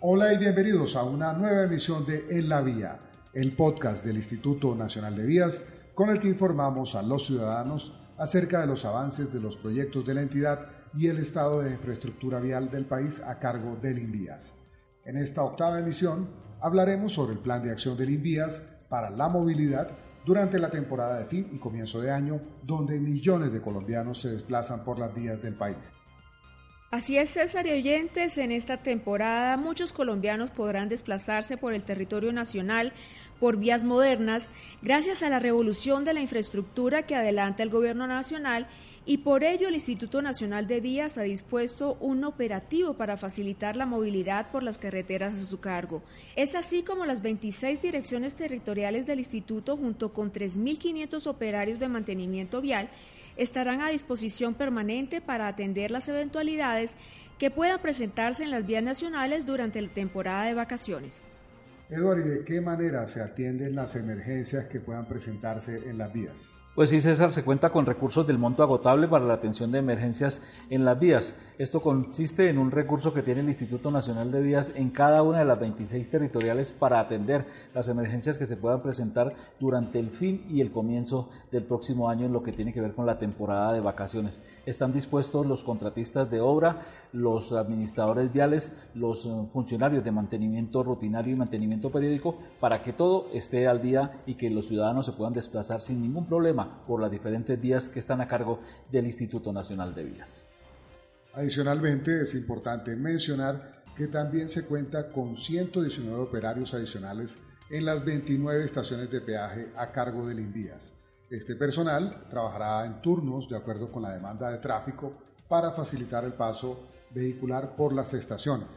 Hola y bienvenidos a una nueva emisión de En la Vía, el podcast del Instituto Nacional de Vías con el que informamos a los ciudadanos acerca de los avances de los proyectos de la entidad y el estado de infraestructura vial del país a cargo del INVIAS. En esta octava emisión hablaremos sobre el plan de acción del INVIAS para la movilidad durante la temporada de fin y comienzo de año, donde millones de colombianos se desplazan por las vías del país. Así es, César y oyentes, en esta temporada muchos colombianos podrán desplazarse por el territorio nacional por vías modernas gracias a la revolución de la infraestructura que adelanta el Gobierno Nacional y por ello el Instituto Nacional de Vías ha dispuesto un operativo para facilitar la movilidad por las carreteras a su cargo. Es así como las 26 direcciones territoriales del instituto junto con 3.500 operarios de mantenimiento vial estarán a disposición permanente para atender las eventualidades que puedan presentarse en las vías nacionales durante la temporada de vacaciones. Eduardo, ¿y de qué manera se atienden las emergencias que puedan presentarse en las vías? Pues sí, César, se cuenta con recursos del monto agotable para la atención de emergencias en las vías. Esto consiste en un recurso que tiene el Instituto Nacional de Vías en cada una de las 26 territoriales para atender las emergencias que se puedan presentar durante el fin y el comienzo del próximo año en lo que tiene que ver con la temporada de vacaciones. Están dispuestos los contratistas de obra, los administradores viales, los eh, funcionarios de mantenimiento rutinario y mantenimiento periódico para que todo esté al día y que los ciudadanos se puedan desplazar sin ningún problema por las diferentes vías que están a cargo del Instituto Nacional de Vías. Adicionalmente, es importante mencionar que también se cuenta con 119 operarios adicionales en las 29 estaciones de peaje a cargo del INVIAS. Este personal trabajará en turnos de acuerdo con la demanda de tráfico para facilitar el paso vehicular por las estaciones.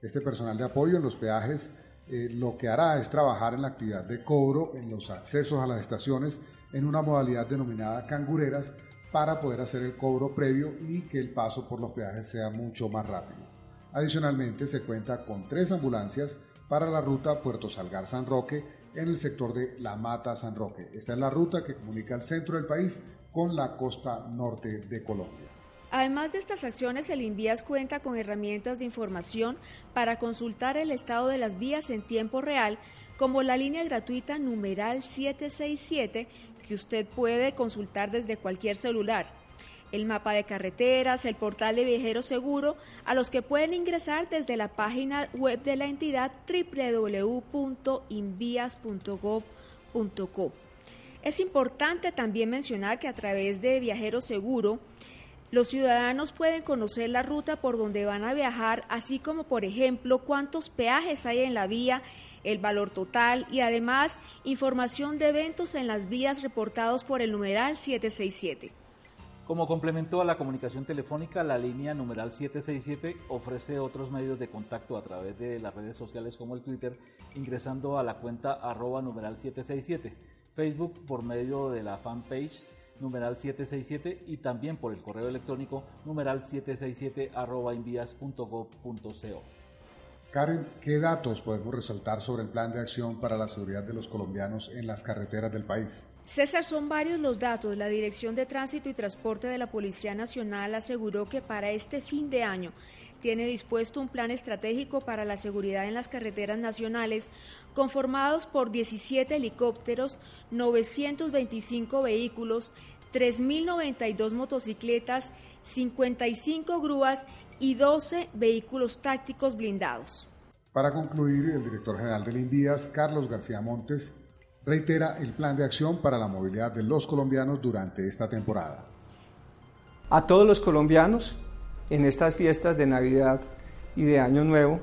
Este personal de apoyo en los peajes eh, lo que hará es trabajar en la actividad de cobro en los accesos a las estaciones en una modalidad denominada cangureras para poder hacer el cobro previo y que el paso por los peajes sea mucho más rápido. Adicionalmente se cuenta con tres ambulancias para la ruta Puerto Salgar San Roque en el sector de La Mata San Roque. Esta es la ruta que comunica el centro del país con la costa norte de Colombia. Además de estas acciones, el INVIAS cuenta con herramientas de información para consultar el estado de las vías en tiempo real, como la línea gratuita numeral 767 que usted puede consultar desde cualquier celular, el mapa de carreteras, el portal de viajero seguro, a los que pueden ingresar desde la página web de la entidad www.invias.gov.co. Es importante también mencionar que a través de Viajero Seguro, los ciudadanos pueden conocer la ruta por donde van a viajar, así como, por ejemplo, cuántos peajes hay en la vía, el valor total y además información de eventos en las vías reportados por el numeral 767. Como complemento a la comunicación telefónica, la línea numeral 767 ofrece otros medios de contacto a través de las redes sociales como el Twitter, ingresando a la cuenta arroba numeral 767, Facebook por medio de la fanpage numeral 767 y también por el correo electrónico numeral 767 arroba. Karen, ¿qué datos podemos resaltar sobre el plan de acción para la seguridad de los colombianos en las carreteras del país? César, son varios los datos. La Dirección de Tránsito y Transporte de la Policía Nacional aseguró que para este fin de año tiene dispuesto un plan estratégico para la seguridad en las carreteras nacionales, conformados por 17 helicópteros, 925 vehículos, 3.092 motocicletas, 55 grúas y 12 vehículos tácticos blindados. Para concluir, el director general del INDIAS, Carlos García Montes, reitera el plan de acción para la movilidad de los colombianos durante esta temporada. A todos los colombianos en estas fiestas de Navidad y de Año Nuevo,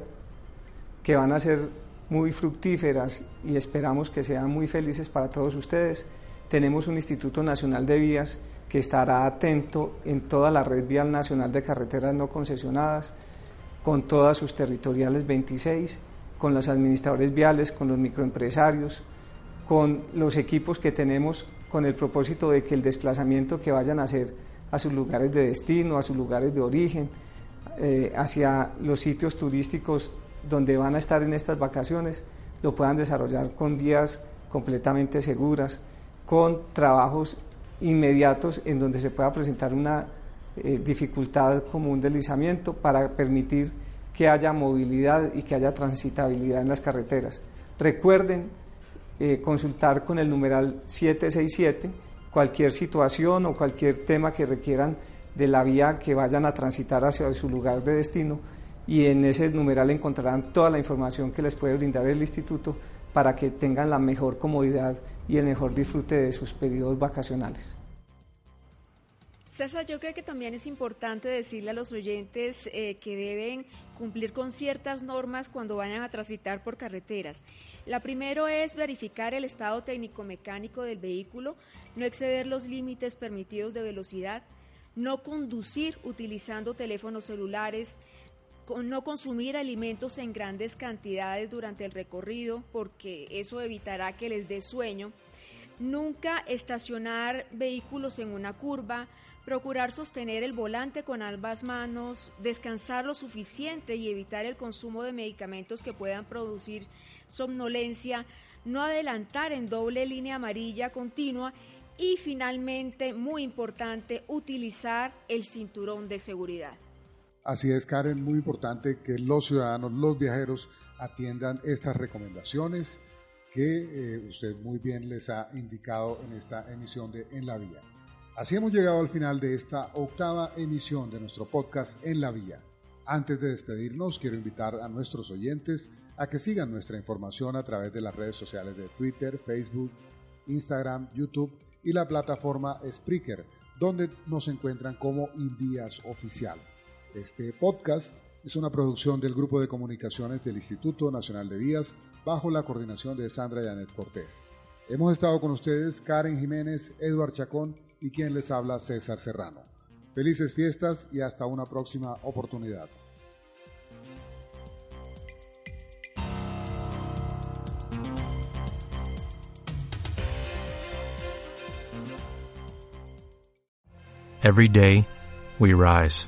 que van a ser muy fructíferas y esperamos que sean muy felices para todos ustedes, tenemos un Instituto Nacional de Vías que estará atento en toda la red vial nacional de carreteras no concesionadas, con todas sus territoriales 26, con los administradores viales, con los microempresarios, con los equipos que tenemos con el propósito de que el desplazamiento que vayan a hacer a sus lugares de destino, a sus lugares de origen, eh, hacia los sitios turísticos donde van a estar en estas vacaciones, lo puedan desarrollar con vías completamente seguras, con trabajos inmediatos en donde se pueda presentar una eh, dificultad como un deslizamiento para permitir que haya movilidad y que haya transitabilidad en las carreteras. Recuerden eh, consultar con el numeral 767 cualquier situación o cualquier tema que requieran de la vía que vayan a transitar hacia su lugar de destino y en ese numeral encontrarán toda la información que les puede brindar el instituto para que tengan la mejor comodidad y el mejor disfrute de sus periodos vacacionales. César, yo creo que también es importante decirle a los oyentes eh, que deben cumplir con ciertas normas cuando vayan a transitar por carreteras. La primero es verificar el estado técnico-mecánico del vehículo, no exceder los límites permitidos de velocidad, no conducir utilizando teléfonos celulares, no consumir alimentos en grandes cantidades durante el recorrido porque eso evitará que les dé sueño, nunca estacionar vehículos en una curva, procurar sostener el volante con ambas manos, descansar lo suficiente y evitar el consumo de medicamentos que puedan producir somnolencia, no adelantar en doble línea amarilla continua y finalmente, muy importante, utilizar el cinturón de seguridad. Así es, Karen, muy importante que los ciudadanos, los viajeros atiendan estas recomendaciones que eh, usted muy bien les ha indicado en esta emisión de En la Vía. Así hemos llegado al final de esta octava emisión de nuestro podcast En la Vía. Antes de despedirnos, quiero invitar a nuestros oyentes a que sigan nuestra información a través de las redes sociales de Twitter, Facebook, Instagram, YouTube y la plataforma Spreaker, donde nos encuentran como Invías Oficial. Este podcast es una producción del Grupo de Comunicaciones del Instituto Nacional de Vías bajo la coordinación de Sandra Yanet Cortés. Hemos estado con ustedes Karen Jiménez, Eduard Chacón y quien les habla César Serrano. Felices fiestas y hasta una próxima oportunidad. Every day, we rise